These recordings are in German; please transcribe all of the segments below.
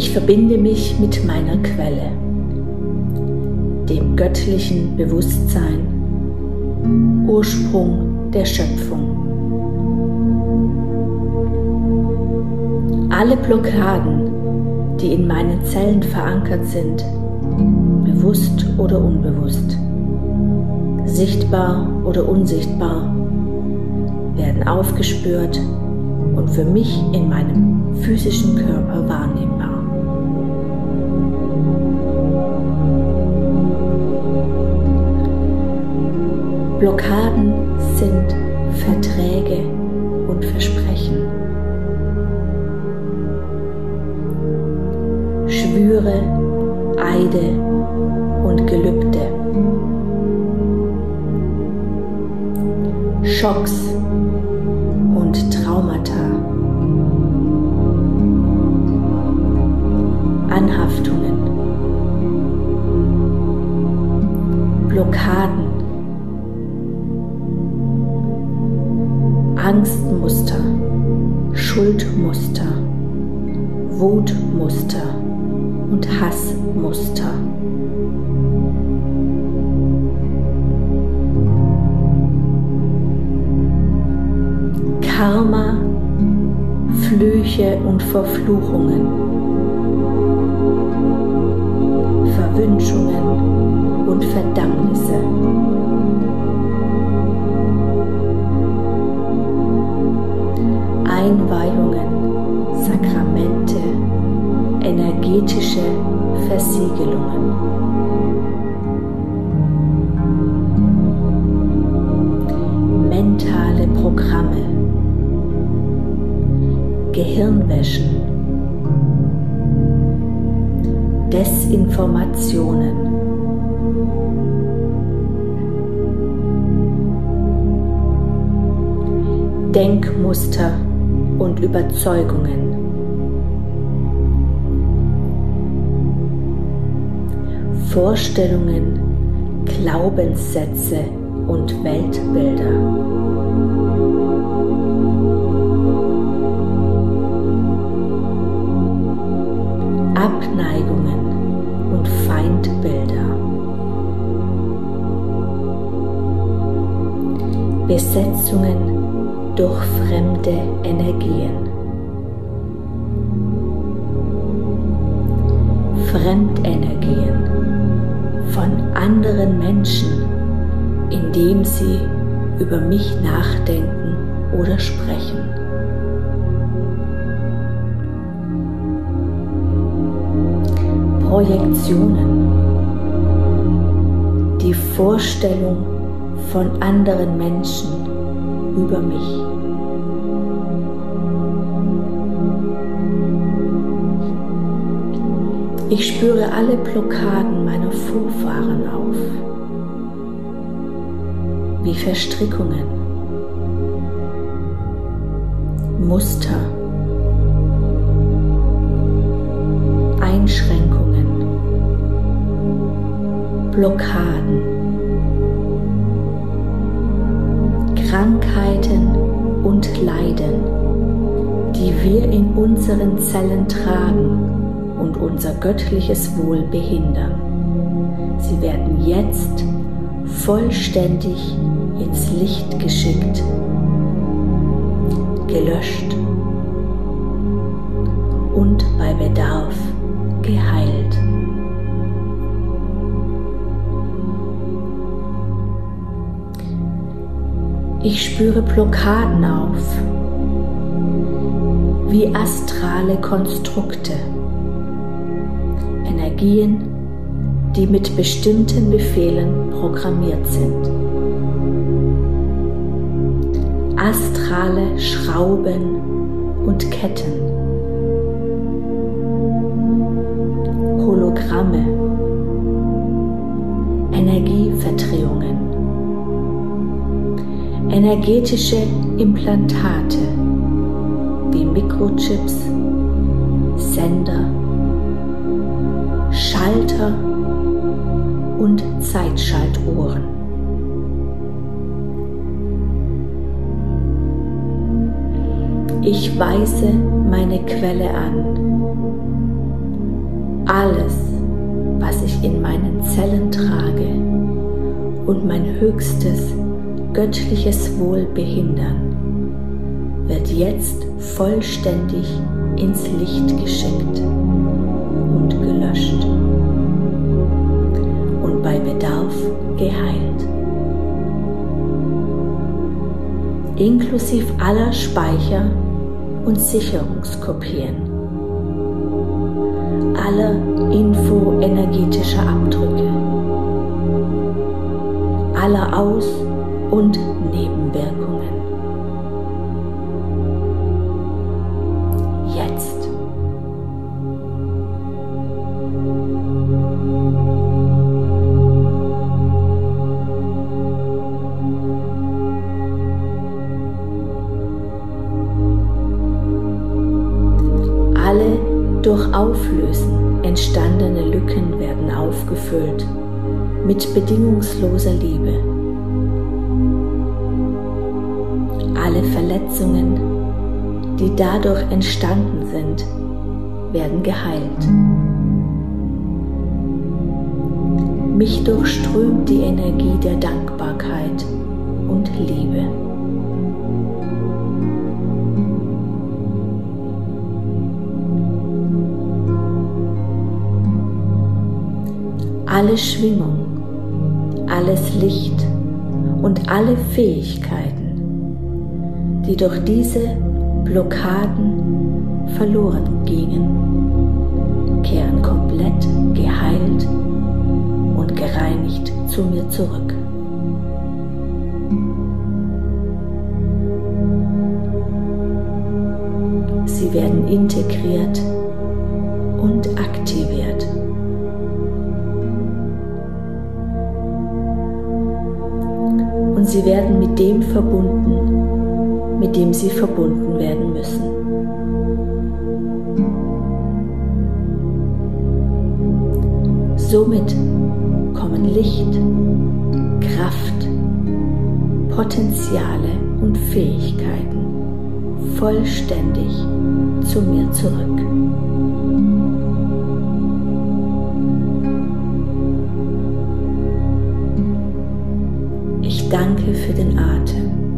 Ich verbinde mich mit meiner Quelle, dem göttlichen Bewusstsein, Ursprung der Schöpfung. Alle Blockaden, die in meinen Zellen verankert sind, bewusst oder unbewusst, sichtbar oder unsichtbar, werden aufgespürt und für mich in meinem physischen Körper wahrnehmbar. Blockaden sind Verträge und Versprechen. Schwüre, Eide und Gelübde. Schocks und Traumata. Anhaftungen. Blockaden. Angstmuster, Schuldmuster, Wutmuster und Hassmuster. Karma, Flüche und Verfluchungen, Verwünschungen und Verdammnisse. Desinformationen. Denkmuster und Überzeugungen. Vorstellungen, Glaubenssätze und Weltbilder. Abneigungen Feindbilder. Besetzungen durch fremde Energien. Fremdenergien von anderen Menschen, indem sie über mich nachdenken oder sprechen. Projektionen, die Vorstellung von anderen Menschen über mich. Ich spüre alle Blockaden meiner Vorfahren auf, wie Verstrickungen, Muster, Einschränkungen, Blockaden, Krankheiten und Leiden, die wir in unseren Zellen tragen und unser göttliches Wohl behindern. Sie werden jetzt vollständig ins Licht geschickt, gelöscht und bei Bedarf geheilt. Ich spüre Blockaden auf, wie astrale Konstrukte. Energien, die mit bestimmten Befehlen programmiert sind. Astrale Schrauben und Ketten. Hologramme. Energieverdrehungen. Energetische Implantate wie Mikrochips, Sender, Schalter und Zeitschaltuhren. Ich weise meine Quelle an, alles, was ich in meinen Zellen trage und mein höchstes göttliches Wohl behindern, wird jetzt vollständig ins Licht geschickt und gelöscht und bei Bedarf geheilt. Inklusive aller Speicher und Sicherungskopien, aller infoenergetischer Abdrücke, aller Aus- und Nebenwirkungen. Jetzt. Alle durch Auflösen entstandene Lücken werden aufgefüllt mit bedingungsloser Liebe. Alle Verletzungen, die dadurch entstanden sind, werden geheilt. Mich durchströmt die Energie der Dankbarkeit und Liebe. Alle Schwingung, alles Licht und alle Fähigkeiten, die durch diese Blockaden verloren gingen, kehren komplett geheilt und gereinigt zu mir zurück. Sie werden integriert und aktiviert. Und sie werden mit dem verbunden, dem sie verbunden werden müssen. Somit kommen Licht, Kraft, Potenziale und Fähigkeiten vollständig zu mir zurück. Ich danke für den Atem.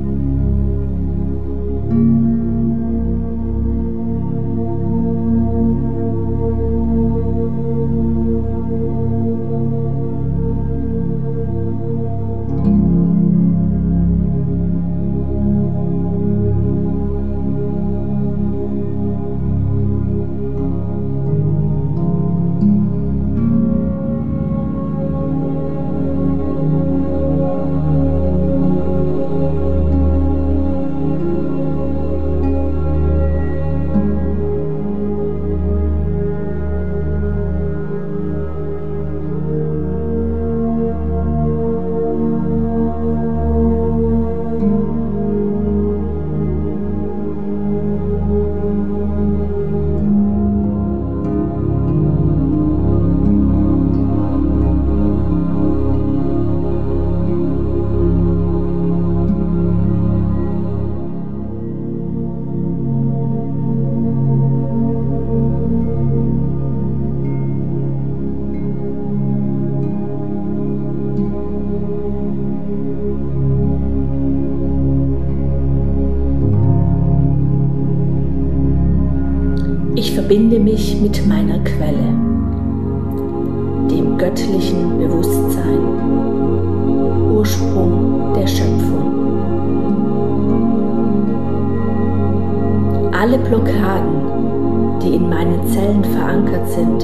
Verankert sind,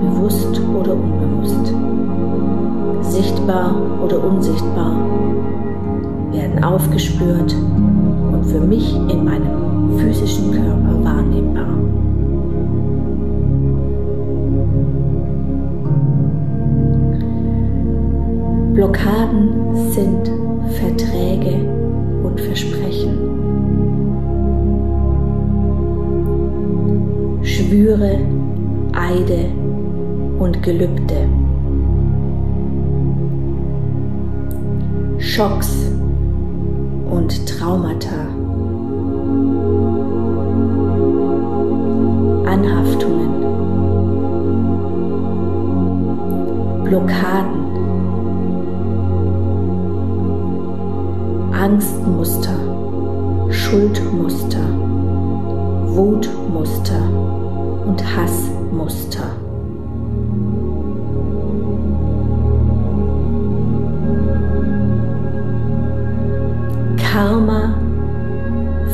bewusst oder unbewusst, sichtbar oder unsichtbar, werden aufgespürt und für mich in meinem physischen Körper wahrnehmbar. Blockaden sind Verträge und Versprechen. Schwüre, Eide und Gelübde. Schocks und Traumata. Anhaftungen Blockaden, Angstmuster, Schuldmuster, Wutmuster und Hassmuster. Karma,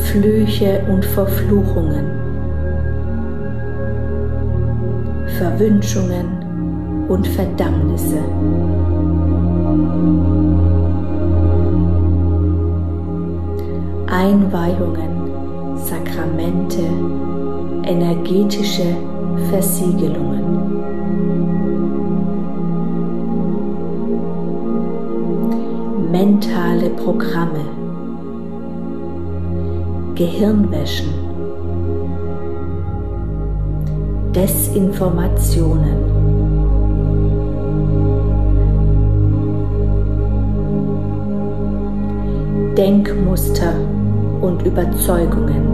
Flüche und Verfluchungen, Verwünschungen und Verdammnisse. Einweihungen, Sakramente, energetische Versiegelungen. Mentale Programme. Gehirnwäschen, Desinformationen, Denkmuster und Überzeugungen.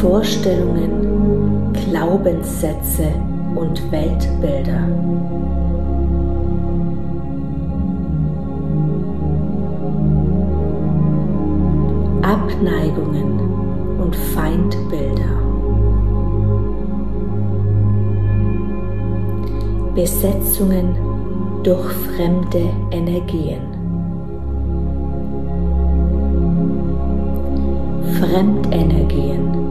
Vorstellungen, Glaubenssätze und Weltbilder. Abneigungen und Feindbilder. Besetzungen durch fremde Energien. Fremdenergien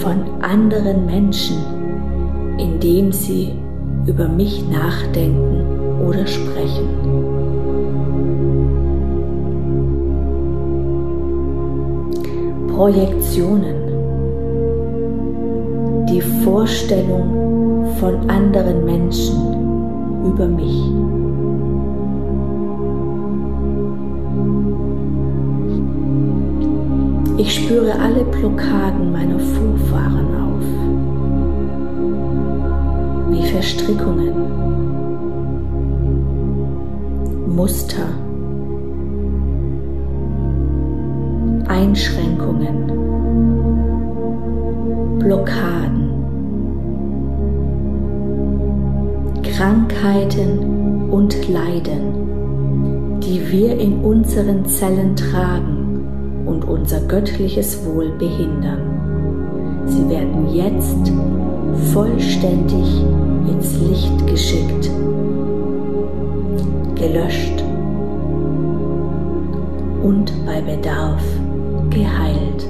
von anderen Menschen, indem sie über mich nachdenken oder sprechen. Projektionen, die Vorstellung von anderen Menschen über mich. Ich spüre alle Blockaden meiner Vorfahren auf, wie Verstrickungen, Muster, Einschränkungen, Blockaden, Krankheiten und Leiden, die wir in unseren Zellen tragen und unser göttliches Wohl behindern. Sie werden jetzt vollständig ins Licht geschickt, gelöscht und bei Bedarf geheilt.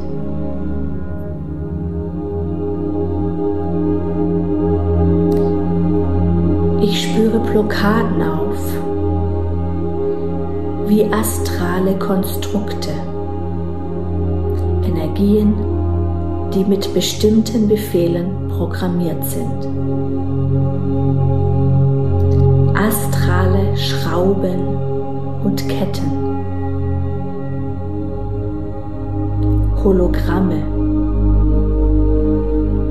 Ich spüre Blockaden auf, wie astrale Konstrukte, Energien, die mit bestimmten Befehlen programmiert sind. Astrale Schrauben und Ketten. Hologramme,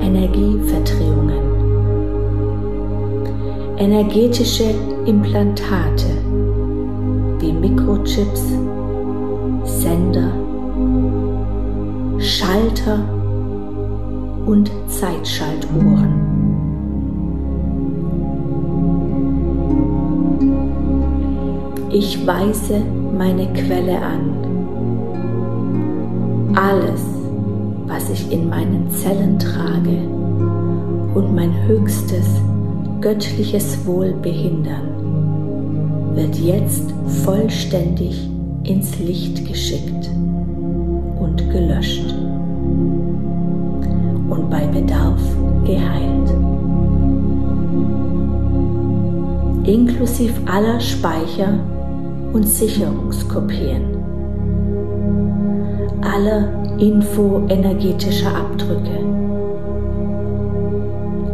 Energieverdrehungen, energetische Implantate wie Mikrochips, Sender, Schalter und Zeitschaltuhren. Ich weise meine Quelle an alles, was ich in meinen Zellen trage und mein höchstes göttliches Wohl behindern, wird jetzt vollständig ins Licht geschickt und gelöscht bei Bedarf geheilt. Inklusive aller Speicher und Sicherungskopien alle infoenergetischer Abdrücke,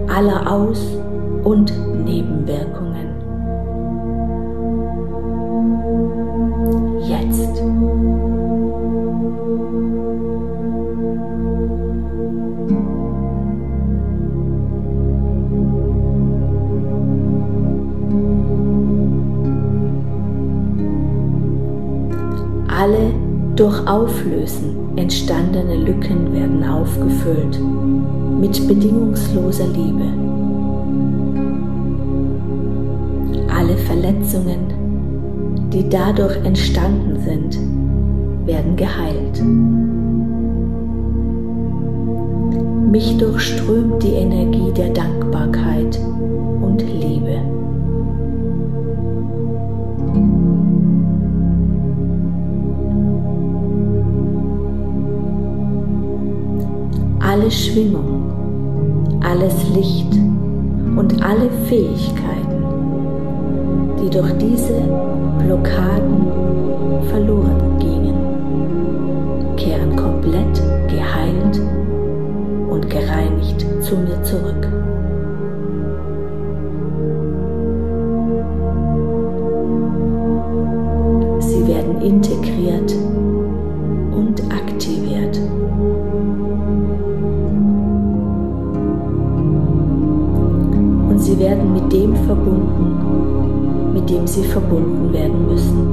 alle Aus- und Nebenwirkungen. Durch Auflösen entstandene Lücken werden aufgefüllt mit bedingungsloser Liebe. Alle Verletzungen, die dadurch entstanden sind, werden geheilt. Mich durchströmt die Energie der Dankbarkeit und Liebe. Alle Schwingung, alles Licht und alle Fähigkeiten, die durch diese Blockaden verloren gingen, kehren komplett geheilt und gereinigt zu mir zurück. Sie werden mit dem verbunden, mit dem sie verbunden werden müssen.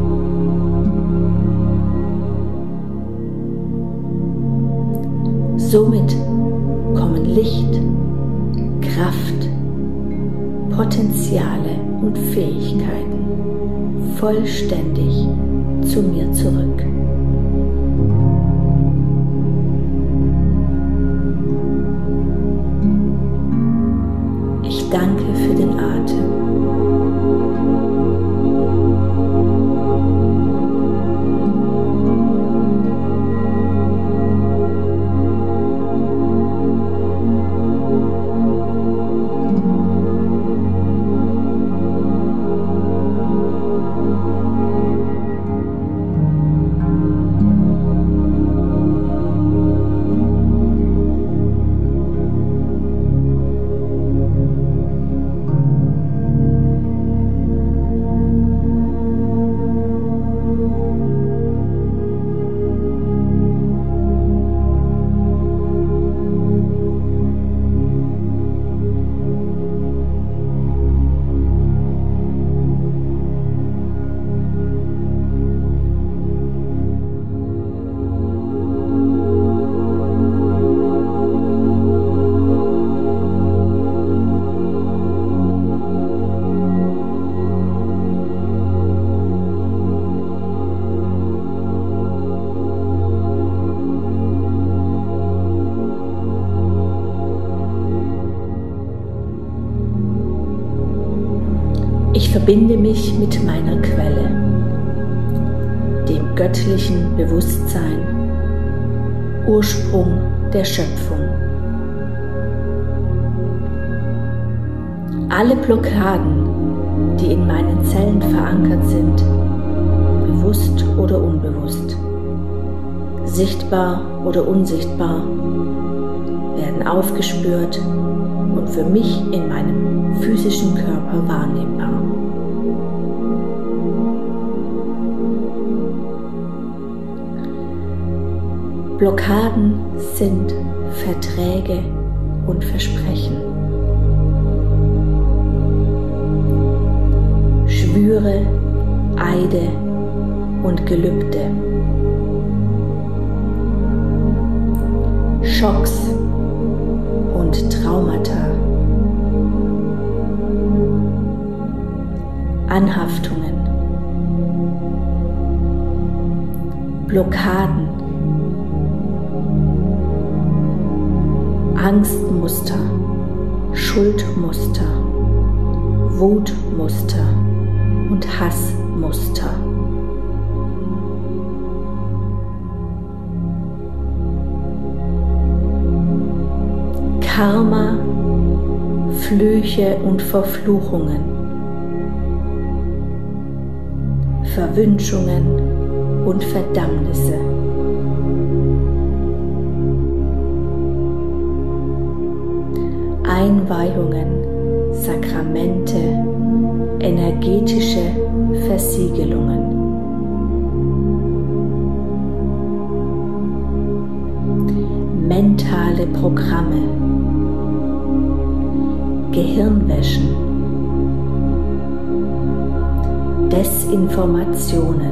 Somit kommen Licht, Kraft, Potenziale und Fähigkeiten vollständig zu mir zurück. Ich verbinde mich mit meiner Quelle, dem göttlichen Bewusstsein, Ursprung der Schöpfung. Alle Blockaden, die in meinen Zellen verankert sind, bewusst oder unbewusst, sichtbar oder unsichtbar, werden aufgespürt für mich in meinem physischen Körper wahrnehmbar. Blockaden sind Verträge und Versprechen. Schwüre, Eide und Gelübde. Schocks und Traumata. Anhaftungen. Blockaden. Angstmuster, Schuldmuster, Wutmuster und Hassmuster. Karma, Flüche und Verfluchungen, Verwünschungen und Verdammnisse. Einweihungen, Sakramente, energetische Versiegelungen. Mentale Programme, Gehirnwäschen, Desinformationen.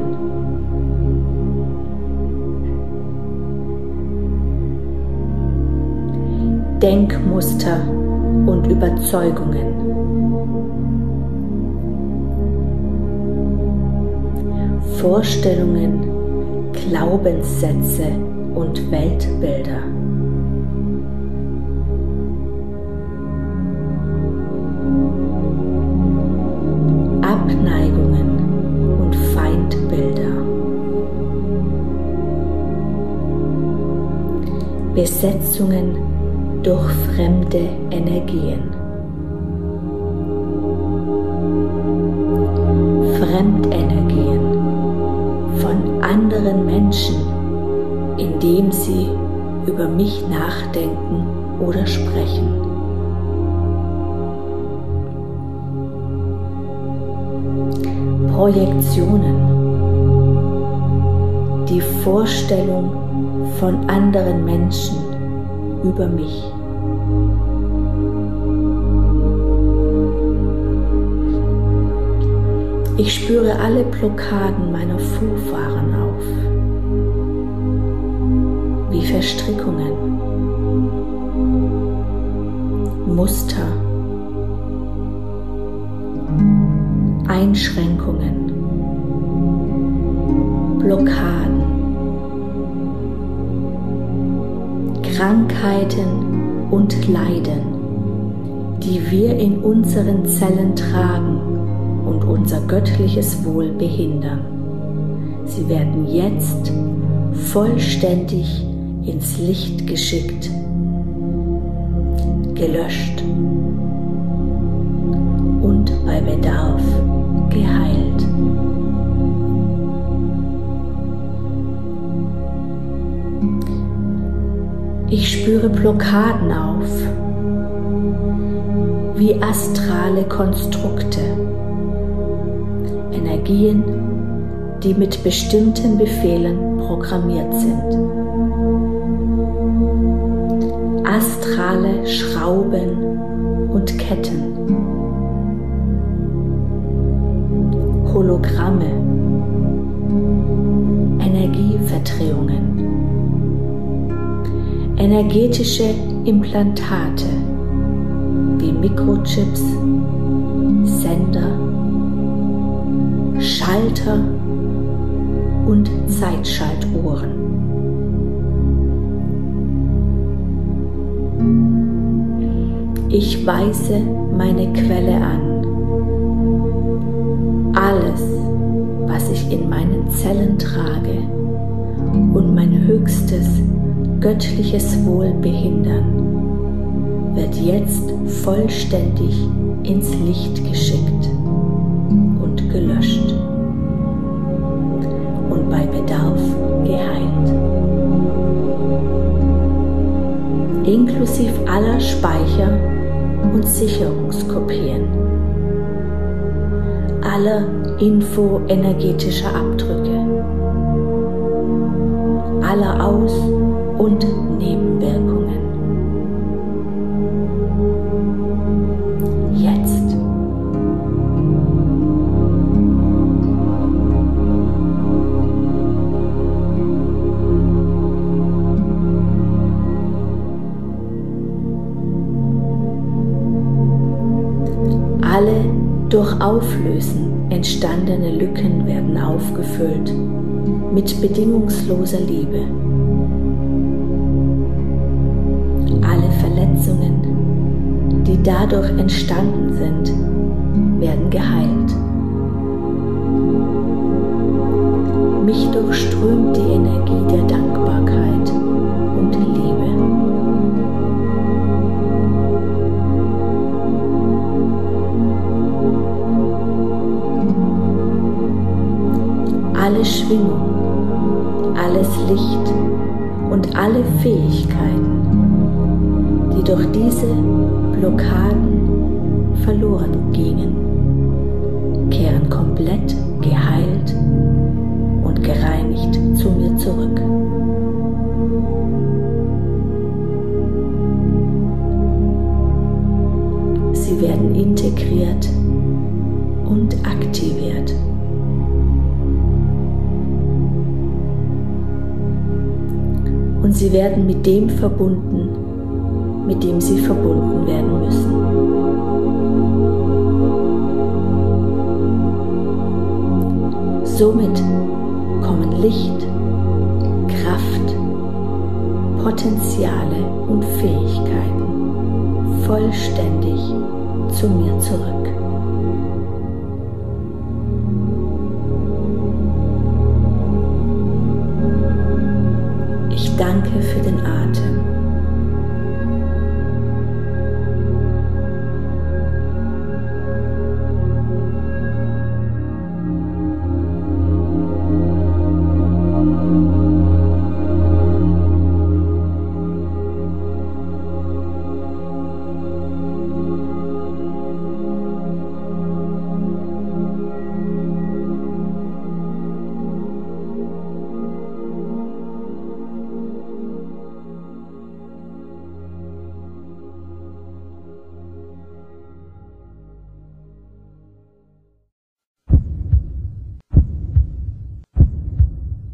Denkmuster und Überzeugungen. Vorstellungen, Glaubenssätze und Weltbilder. Besetzungen durch fremde Energien. Fremdenergien von anderen Menschen, indem sie über mich nachdenken oder sprechen. Projektionen. Die Vorstellung von anderen Menschen über mich. Ich spüre alle Blockaden meiner Vorfahren auf, wie Verstrickungen, Muster, Einschränkungen, Blockaden. Krankheiten und Leiden, die wir in unseren Zellen tragen und unser göttliches Wohl behindern. Sie werden jetzt vollständig ins Licht geschickt, gelöscht und bei Bedarf geheilt. Ich spüre Blockaden auf, wie astrale Konstrukte, Energien, die mit bestimmten Befehlen programmiert sind. Astrale Schrauben und Ketten. Hologramme. Energetische Implantate wie Mikrochips, Sender, Schalter und Zeitschaltuhren. Ich weise meine Quelle an. Alles, was ich in meinen Zellen trage und mein höchstes göttliches Wohl behindern, wird jetzt vollständig ins Licht geschickt und gelöscht und bei Bedarf geheilt. Inklusive aller Speicher und Sicherungskopien, aller infoenergetischer Abdrücke, aller Aus- durch Auflösen entstandene Lücken werden aufgefüllt mit bedingungsloser Liebe. Verletzungen, die dadurch entstanden sind, werden geheilt. Fähigkeiten die durch diese Blockaden verloren gingen, kehren komplett geheilt und gereinigt zu mir zurück. Sie werden integriert und aktiviert. Und sie werden mit dem verbunden, mit dem sie verbunden werden müssen. Somit kommen Licht, Kraft, Potenziale und Fähigkeiten vollständig zu mir zurück.